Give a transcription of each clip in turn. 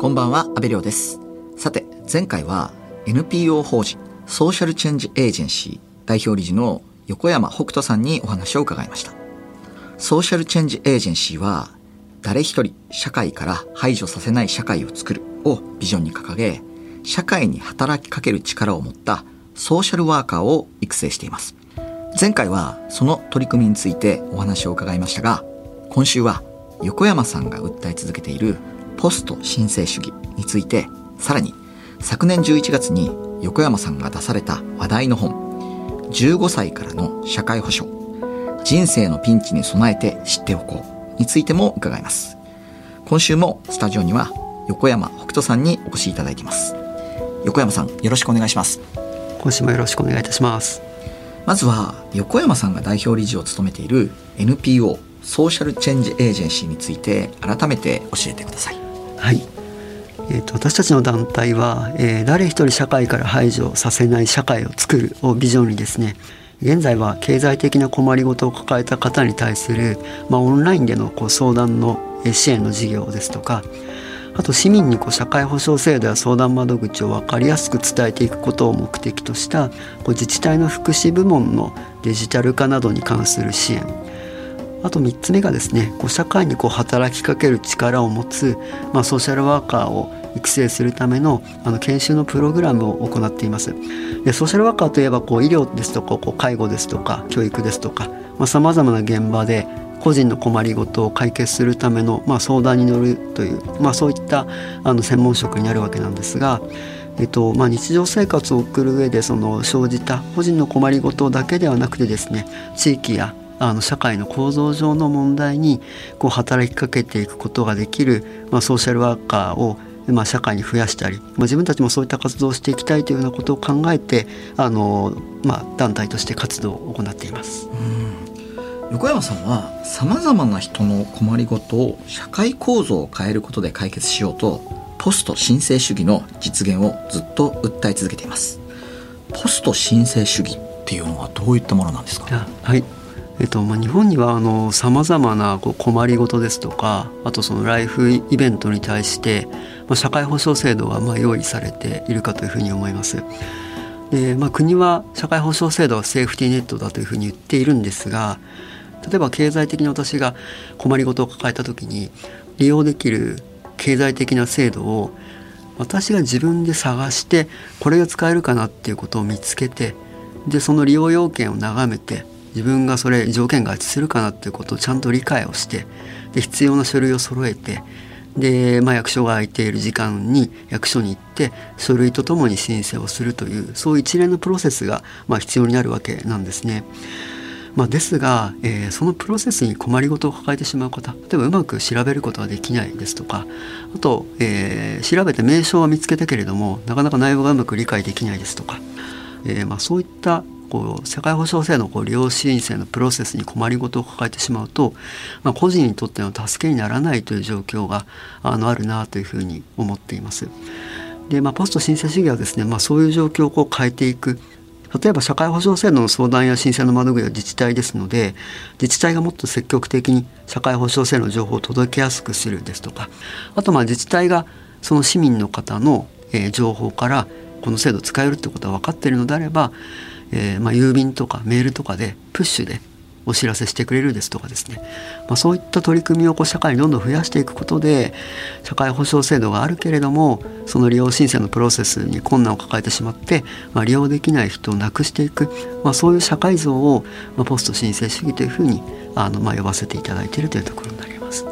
こんばんは、阿部亮です。さて、前回は NPO 法人 Social Change Agency 代表理事の横山北斗さんにお話を伺いました。 Social Change Agency は、誰一人社会から排除させない社会を作るをビジョンに掲げ、社会に働きかける力を持ったソーシャルワーカーを育成しています。前回はその取り組みについてお話を伺いましたが、今週は横山さんが訴え続けているポスト申請主義について、さらに昨年11月に横山さんが出された話題の本、15歳からの社会保障、人生のピンチに備えて知っておこうについても伺います。今週もスタジオには横山北斗さんにお越しいただいています。横山さん、よろしくお願いします。今週もよろしくお願いいたします。まずは横山さんが代表理事を務めている NPO ソーシャルチェンジエージェンシーについて改めて教えてください。はい。えー、と私たちの団体は、えー誰一人社会から排除させない社会を作るをビジョンにですね現在は経済的な困りごとを抱えた方に対する、まあ、オンラインでのこう相談の支援の事業ですとかあと市民にこう社会保障制度や相談窓口を分かりやすく伝えていくことを目的としたこう自治体の福祉部門のデジタル化などに関する支援あと3つ目がですねこう社会にこう働きかける力を持つ、まあ、ソーシャルワーカーを育成するためのあの研修のプログラムを行っています。でソーシャルワーカーといえばこう医療ですとかこう介護ですとか教育ですとかさまざ、まな現場で個人の困りごとを解決するための、まあ、相談に乗るという、まあ、そういったあの専門職になるわけなんですが、えっとまあ、日常生活を送る上でその生じた個人の困りごとだけではなくてですね地域やあの社会の構造上の問題にこう働きかけていくことができる、まあ、ソーシャルワーカーを、まあ、社会に増やしたり、まあ、自分たちもそういった活動をしていきたいというようなことを考えてあの、まあ、団体として活動を行っています。横山さんはさまざまな人の困りごとを社会構造を変えることで解決しようとポスト申請主義の実現をずっと訴え続けています。ポスト申請主義っていうのはどういったものなんですか？あはいえっとまあ、日本にはさまざまなこう困りごとですとかあとそのライフイベントに対して、まあ、社会保障制度がまあ用意されているかというふうに思います。でまあ、国は社会保障制度はセーフティーネットだというふうに言っているんですが例えば経済的に私が困りごとを抱えた時に利用できる経済的な制度を私が自分で探してこれが使えるかなっていうことを見つけてでその利用要件を眺めて自分がそれ条件が合致するかなっていうことをちゃんと理解をしてで必要な書類を揃えてで、まあ、役所が空いている時間に役所に行って書類とともに申請をするというそういう一連のプロセスが、まあ、必要になるわけなんですね。まあ、ですが、えーそのプロセスに困りごとを抱えてしまう方例えばうまく調べることができないですとかあと、えー調べて名称は見つけたけれどもなかなか内容がうまく理解できないですとか、えーまあ、そういったこう社会保障制度のこう利用申請のプロセスに困りごとを抱えてしまうと、まあ、個人にとっての助けにならないという状況があのあるなというふうに思っています。で、まあ、ポスト申請主義はですね、まあ、そういう状況をこう変えていく例えば社会保障制度の相談や申請の窓口は自治体ですので自治体がもっと積極的に社会保障制度の情報を届けやすくするですとかあとまあ自治体がその市民の方の、情報からこの制度使えるってことは分かっているのであれば、えーまあ、郵便とかメールとかでプッシュでお知らせしてくれるですとかですね、まあ、そういった取り組みをこう社会にどんどん増やしていくことで社会保障制度があるけれどもその利用申請のプロセスに困難を抱えてしまって、まあ、利用できない人をなくしていく、まあ、そういう社会像を、まあ、ポスト申請主義というふうにあの、まあ、呼ばせていただいているというところになります。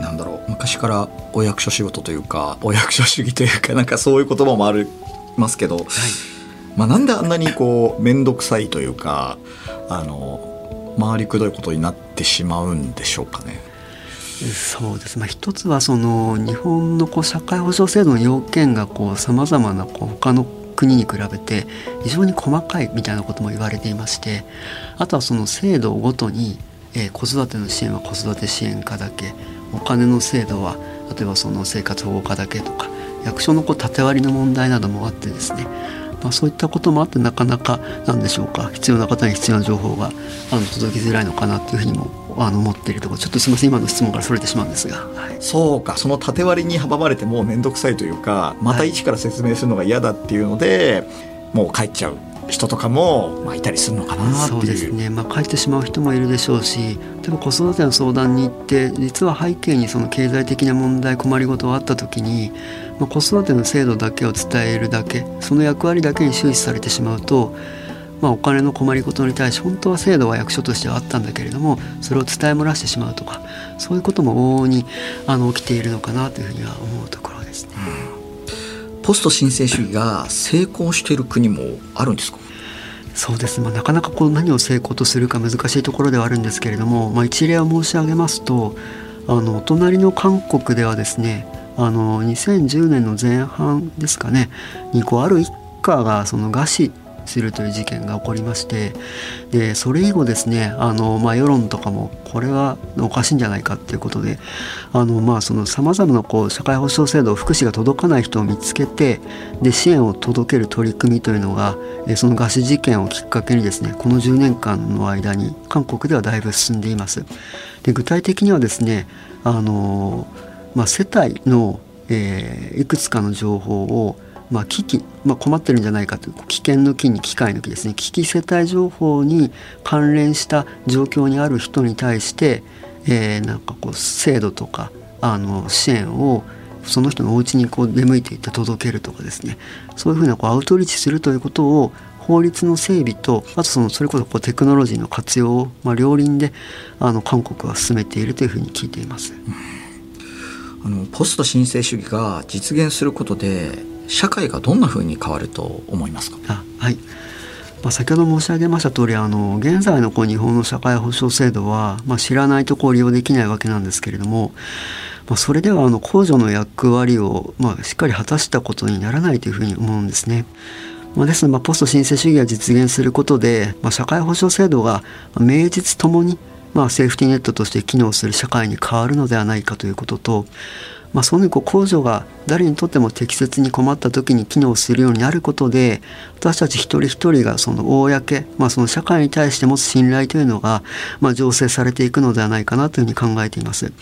なんだろう。昔からお役所仕事というかお役所主義というかなんかそういう言葉もありますけど、まあ、なんであんなにこう面倒くさいというかあの回りくどいことになってしまうんでしょうかね。そうです、まあ、一つはその日本のこう社会保障制度の要件がさまざまなこう他の国に比べて非常に細かいみたいなことも言われていましてあとはその制度ごとに、えー子育ての支援は子育て支援課だけお金の制度は例えばその生活保護課だけとか役所のこう縦割りの問題などもあってですねまあ、そういったこともあってなかなかなんでしょうか。必要な方に必要な情報があの届きづらいのかなというふうにもあの思っているところ。ちょっとすみません。今の質問からそれてしまうんですが、はい、そうか。その縦割りに阻まれてもう面倒くさいというかまた一から説明するのが嫌だっていうので、はい、もう帰っちゃう人とかも、まあ、いたりするのかなそうですね、まあ、帰ってしまう人もいるでしょうし例えば子育ての相談に行って実は背景にその経済的な問題困りごとがあった時に、まあ、子育ての制度だけを伝えるだけその役割だけに終始されてしまうとまあ、お金の困りごとに対して本当は制度は役所としてはあったんだけれどもそれを伝え漏らしてしまうとかそういうことも往々にあの起きているのかなというふうには思うところですね。うん、ポスト申請主義が成功している国もあるんですか？そうです、まあ、なかなかこう何を成功とするか難しいところではあるんですけれども、まあ、一例を申し上げますとあのお隣の韓国ではですねあの2010年の前半ですかねにこうある一家がその餓死するという事件が起こりましてでそれ以後ですねあの、まあ、世論とかもこれはおかしいんじゃないかっていうことであのまあそのさまざまなこう社会保障制度福祉が届かない人を見つけてで支援を届ける取り組みというのがその餓死事件をきっかけにですねこの10年間の間に韓国ではだいぶ進んでいます。で具体的にはですねあの、まあ、世帯の、えー、いくつかの情報をまあ、危機、まあ、困ってるんじゃないかという危険の危に機械の危ですね危機世帯情報に関連した状況にある人に対して、えー、なんかこう制度とかあの支援をその人のお家にこう出向いていって届けるとかですねそういうふうなこうアウトリーチするということを法律の整備とあとそのそれこそこうテクノロジーの活用を、まあ、両輪であの韓国は進めているというふうに聞いています。あのポスト申請主義が実現することで社会がどんなふうに変わると思いますか？あはいまあ、先ほど申し上げました通りあり現在のこう日本の社会保障制度は、まあ、知らないとこう利用できないわけなんですけれども、まあ、それではあの控除の役割を、まあ、しっかり果たしたことにならないというふうに思うんですね。まあ、ですので、まあ、ポスト申請主義が実現することで、まあ、社会保障制度が名実ともに、まあ、セーフティーネットとして機能する社会に変わるのではないかということと、まあ、そのこう控除が誰にとっても適切に困った時に機能するようになることで私たち一人一人がその公、まあ、その社会に対して持つ信頼というのが、まあ、醸成されていくのではないかなというふうに考えています。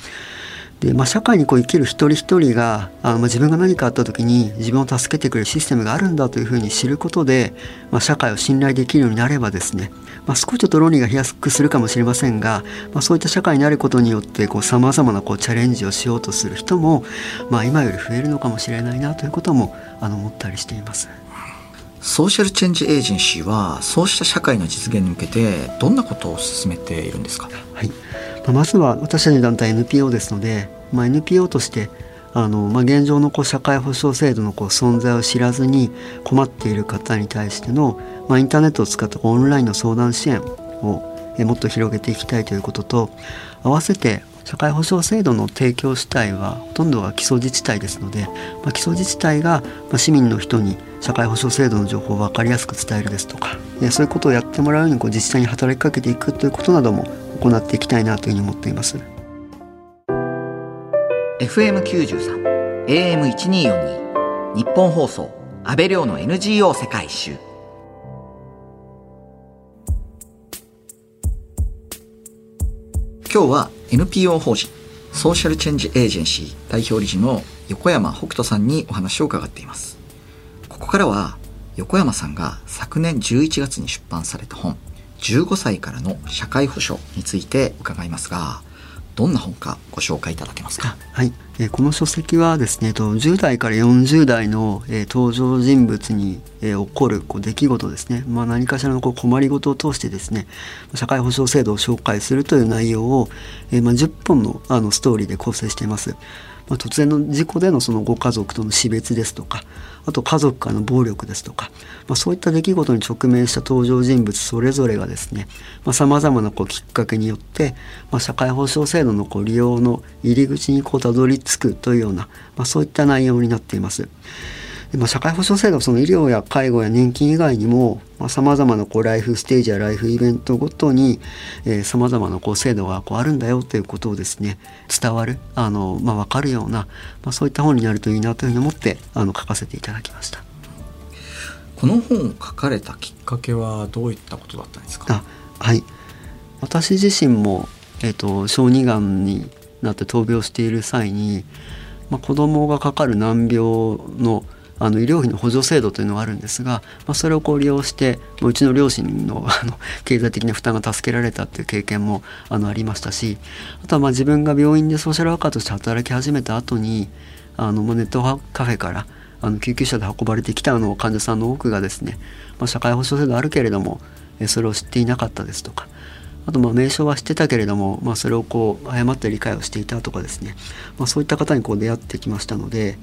で、まあ、社会にこう生きる一人一人があの、まあ、自分が何かあった時に自分を助けてくれるシステムがあるんだというふうに知ることで、まあ、社会を信頼できるようになればですね、まあ、少しちょっと論理が飛躍するかもしれませんが、まあ、そういった社会になることによってさまざまなこうチャレンジをしようとする人も、まあ、今より増えるのかもしれないなということもあの思ったりしています。ソーシャルチェンジエージェンシーはそうした社会の実現に向けてどんなことを進めているんですか、はいまずは私たちの団体 NPO ですので、まあ、NPO としてあの、まあ、現状のこう社会保障制度のこう存在を知らずに困っている方に対しての、まあ、インターネットを使ったオンラインの相談支援をもっと広げていきたいということと合わせて社会保障制度の提供主体はほとんどが基礎自治体ですので、まあ、基礎自治体が市民の人に社会保障制度の情報を分かりやすく伝えるですとかそういうことをやってもらうようにこう自治体に働きかけていくということなども行っていきたいなというふうに思っています。FM93 AM1242 日本放送安倍亮の NGO 世界一周。今日は NPO 法人ソーシャルチェンジエージェンシー代表理事の横山北斗さんにお話を伺っています。ここからは横山さんが昨年11月に出版された本15歳からの社会保障について伺いますがどんな本かご紹介いただけますか？はい、え、この書籍はですね10代から40代の、え、登場人物に、え、起こるこう出来事ですね、まあ、何かしらのこう困りごとを通してですね社会保障制度を紹介するという内容を、えま、10本のあのストーリーで構成しています。まあ、突然の事故でのそのご家族との死別ですとかあと家族からの暴力ですとか、まあ、そういった出来事に直面した登場人物それぞれがですねさまざ、まなこうきっかけによって、まあ、社会保障制度のこう利用の入り口にこうたどり着くというような、まあ、そういった内容になっています。でまあ、社会保障制度はその医療や介護や年金以外にもさまざ、まなこうライフステージやライフイベントごとにさまざまなこう制度がこうあるんだよということをですね伝わるあの、まあ、分かるような、まあ、そういった本になるといいなというふうに思ってあの書かせていただきました。この本を書かれたきっかけはどういったことだったんですか？はい私自身も、えーと、小児がんになって闘病している際に、まあ、子供がかかる難病のあの医療費の補助制度というのがあるんですが、まあ、それをこう利用してうちの両親の あの経済的な負担が助けられたっていう経験もあのありましたしあとはまあ自分が病院でソーシャルワーカーとして働き始めた後にあのネットカフェからあの救急車で運ばれてきたあの患者さんの多くがですね、まあ、社会保障制度あるけれどもそれを知っていなかったですとかあとまあ名称は知ってたけれども、まあ、それをこう誤って理解をしていたとかですね、まあ、そういった方にこう出会ってきましたので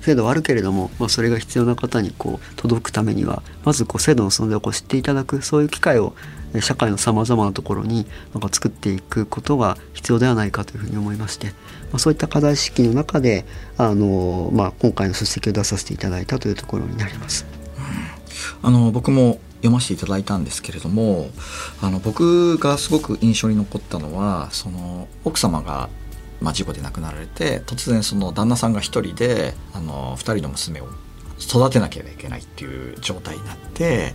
制度はあるけれども、まあ、それが必要な方にこう届くためにはまずこう制度の存在をこう知っていただくそういう機会を社会のさまざまなところになんか作っていくことが必要ではないかというふうに思いまして、まあ、そういった課題意識の中であの、まあ、今回の出席を出させていただいたというところになります。あの僕も読ませていただいたんですけれどもあの僕がすごく印象に残ったのはその奥様がまあ、事故で亡くなられて突然その旦那さんが一人であの2人の娘を育てなければいけないっていう状態になって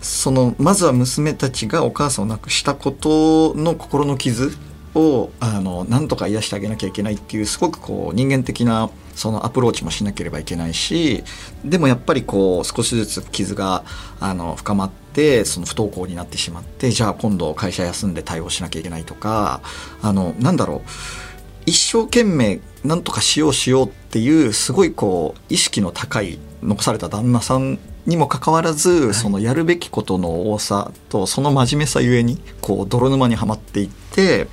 そのまずは娘たちがお母さんを亡くしたことの心の傷をあのなんとか癒してあげなきゃいけないっていうすごくこう人間的なそのアプローチもしなければいけないしでもやっぱりこう少しずつ傷があの深まってその不登校になってしまってじゃあ今度会社休んで対応しなきゃいけないとかあのなんだろう一生懸命何とかしようしようっていうすごいこう意識の高い残された旦那さんにもかかわらず、はい、そのやるべきことの多さとその真面目さゆえにこう泥沼にはまっていって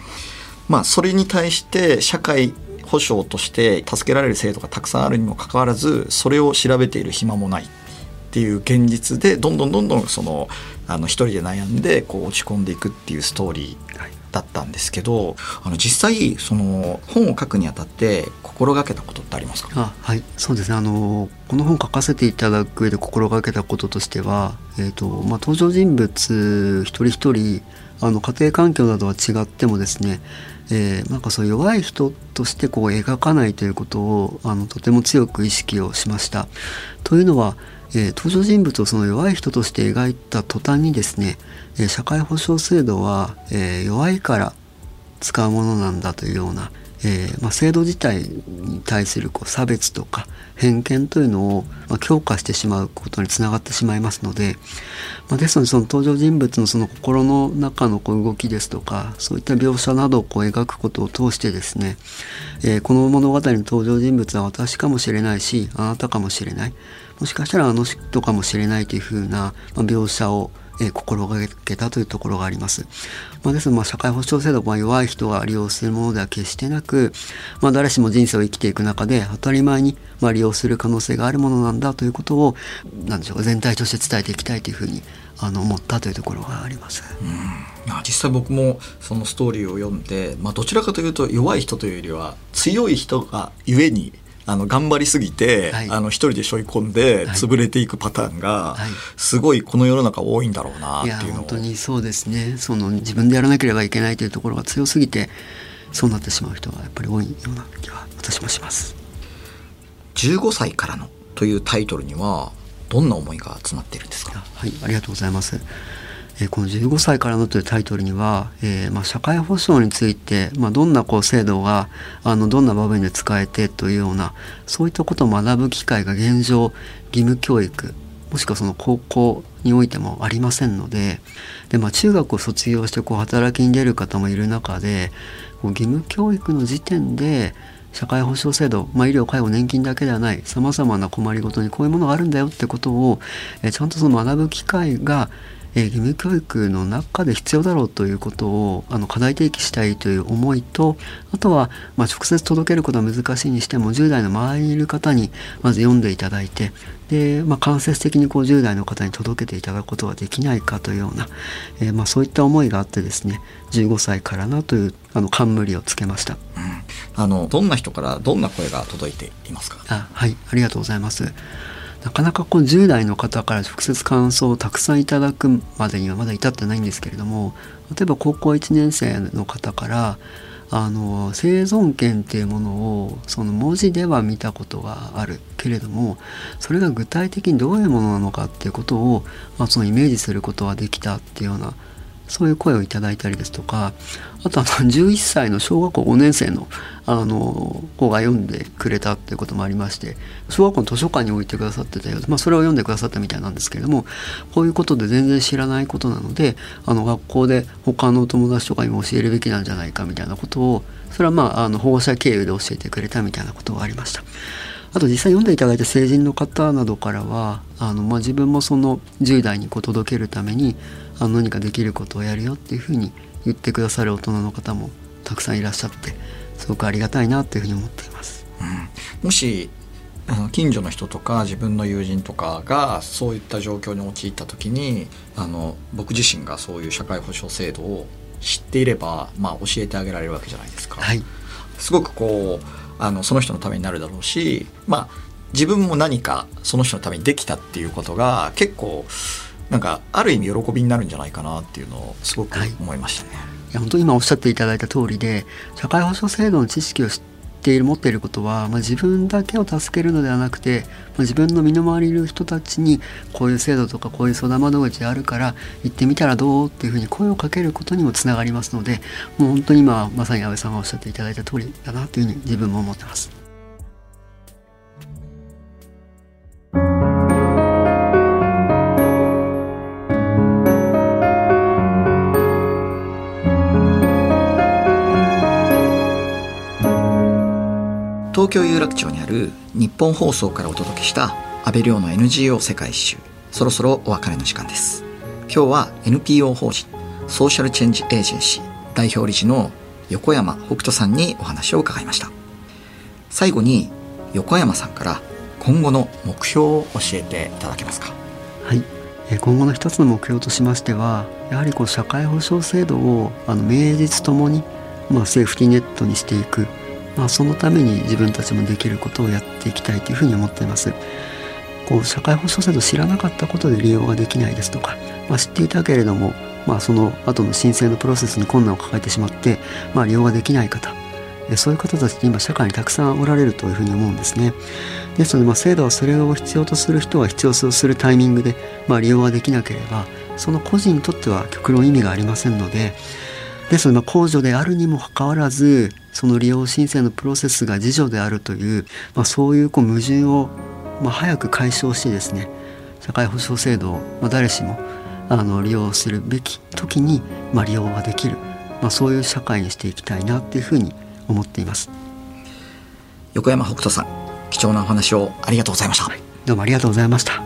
まあそれに対して社会保障として助けられる制度がたくさんあるにもかかわらずそれを調べている暇もない。っていう現実でどんどんどんどんそのあの一人で悩んでこう落ち込んでいくっていうストーリー。だったんですけどあの実際その本を書くにあたって心がけたことってありますか？あはい。そうですね。あのこの本書かせていただく上で心がけたこととしては、えーとまあ、登場人物一人一人あの家庭環境などは違ってもですねえー、なんかそう弱い人としてこう描かないということをあのとても強く意識をしました。というのは、えー、登場人物をその弱い人として描いた途端にですね、えー、社会保障制度は、え、弱いから使うものなんだというような、えまあ、制度自体に対するこう差別とか偏見というのを、ま、強化してしまうことにつながってしまいますので、まあ、ですのでその登場人物のその心の中のこう動きですとかそういった描写などをこう描くことを通してですね、えー、この物語の登場人物は私かもしれないしあなたかもしれない。もしかしたらあの人かもしれないというふうな、ま、描写をえ、心がけたというところがあります。まあ、ですので、まあ、社会保障制度は弱い人が利用するものでは決してなく、まあ、誰しも人生を生きていく中で当たり前に、ま、利用する可能性があるものなんだということを何でしょう全体として伝えていきたいというふうにあの思ったというところがあります。うん実際僕もそのストーリーを読んで、まあ、どちらかというと弱い人というよりは強い人がゆえにあの頑張りすぎて、はい、あの一人で背負い込んで潰れていくパターンがすごいこの世の中多いんだろうなっていうのを、はい、本当にそうですね。その自分でやらなければいけないというところが強すぎてそうなってしまう人がやっぱり多いような気は私もします。15歳からのというタイトルにはどんな思いが詰まっているんですか？はいありがとうございますえこの15歳からのというタイトルには、えー、まあ、社会保障について、まあ、どんなこう制度があのどんな場面で使えてというようなそういったことを学ぶ機会が現状義務教育もしくはその高校においてもありませんのでで、まあ、中学を卒業してこう働きに出る方もいる中で義務教育の時点で社会保障制度、まあ、医療介護年金だけではないさまざまな困りごとにこういうものがあるんだよってことを、えちゃんとその学ぶ機会がえー、義務教育の中で必要だろうということをあの課題提起したいという思いとあとは、まあ、直接届けることは難しいにしても10代の周りにいる方にまず読んでいただいてで、まあ、間接的にこう10代の方に届けていただくことができないかというような、えー、まあ、そういった思いがあってですね15歳からなというあの冠をつけました、うん、あのどんな人からどんな声が届いていますか？あはい。ありがとうございますなかなかこう10代の方から直接感想をたくさんいただくまでにはまだ至ってないんですけれども例えば高校1年生の方からあの生存権っていうものをその文字では見たことがあるけれどもそれが具体的にどういうものなのかっていうことを、まあ、そのイメージすることができたっていうようなそういう声をいただいたりですとかあとあの 11歳の小学校5年生のあの子が読んでくれたっていうこともありまして小学校の図書館に置いてくださってたようで、まあ、それを読んでくださったみたいなんですけれどもこういうことで全然知らないことなのであの学校で他のお友達とかにも教えるべきなんじゃないかみたいなことをそれはまああの保護者経由で教えてくれたみたいなことがありました。あと実際読んでいただいた成人の方などからはあの、まあ、自分もその10代にこう届けるためにあの何かできることをやるよっていうふうに言ってくださる大人の方もたくさんいらっしゃってすごくありがたいなというふうに思っています。うん、もし近所の人とか自分の友人とかがそういった状況に陥った時にあの僕自身がそういう社会保障制度を知っていれば、まあ、教えてあげられるわけじゃないですか。はい、すごくこうあのその人のためになるだろうし、まあ、自分も何かその人のためにできたっていうことが結構なんかある意味喜びになるんじゃないかなっていうのをすごく思いましたね。はい、いや本当に今おっしゃっていただいた通りで社会保障制度の知識を知っている持っていることは、まあ、自分だけを助けるのではなくて、まあ、自分の身の回りにいる人たちにこういう制度とかこういう相談窓口あるから行ってみたらどうっていうふうに声をかけることにもつながりますのでもう本当に今まさに安倍さんがおっしゃっていただいた通りだなというふうに自分も思ってます。京有楽町にある日本放送からお届けした安倍亮の NGO 世界一周。そろそろお別れの時間です。今日は NPO 法人ソーシャルチェンジエージェンシー代表理事の横山北斗さんにお話を伺いました。最後に横山さんから今後の目標を教えていただけますか？はい。今後の一つの目標としましてはやはりこう社会保障制度をあの名実ともに、まあ、セーフティーネットにしていく。まあ、そのために自分たちもできることをやっていきたいというふうに思っています。こう社会保障制度知らなかったことで利用ができないですとか、まあ、知っていたけれども、まあ、その後の申請のプロセスに困難を抱えてしまって、まあ、利用ができない方そういう方たちって今社会にたくさんおられるというふうに思うんですね。ですので、まあ、制度はそれを必要とする人は必要とするタイミングで、まあ、利用ができなければその個人にとっては極論意味がありませんのでですので、まあ、控除であるにもかかわらずその利用申請のプロセスが自助であるという、まあ、そういうこう矛盾を、まあ、早く解消してですね社会保障制度を、まあ、誰しもあの利用するべき時に、まあ、利用ができる、まあ、そういう社会にしていきたいなっていうふうに思っています。横山北斗さん貴重なお話をありがとうございました、はい、どうもありがとうございました。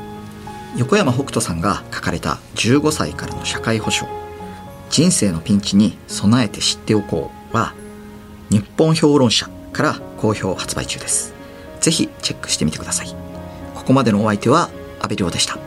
横山北斗さんが書かれた15歳からの社会保障人生のピンチに備えて知っておこうは日本評論者から好評発売中です。ぜひチェックしてみてください。ここまでのお相手は阿部亮でした。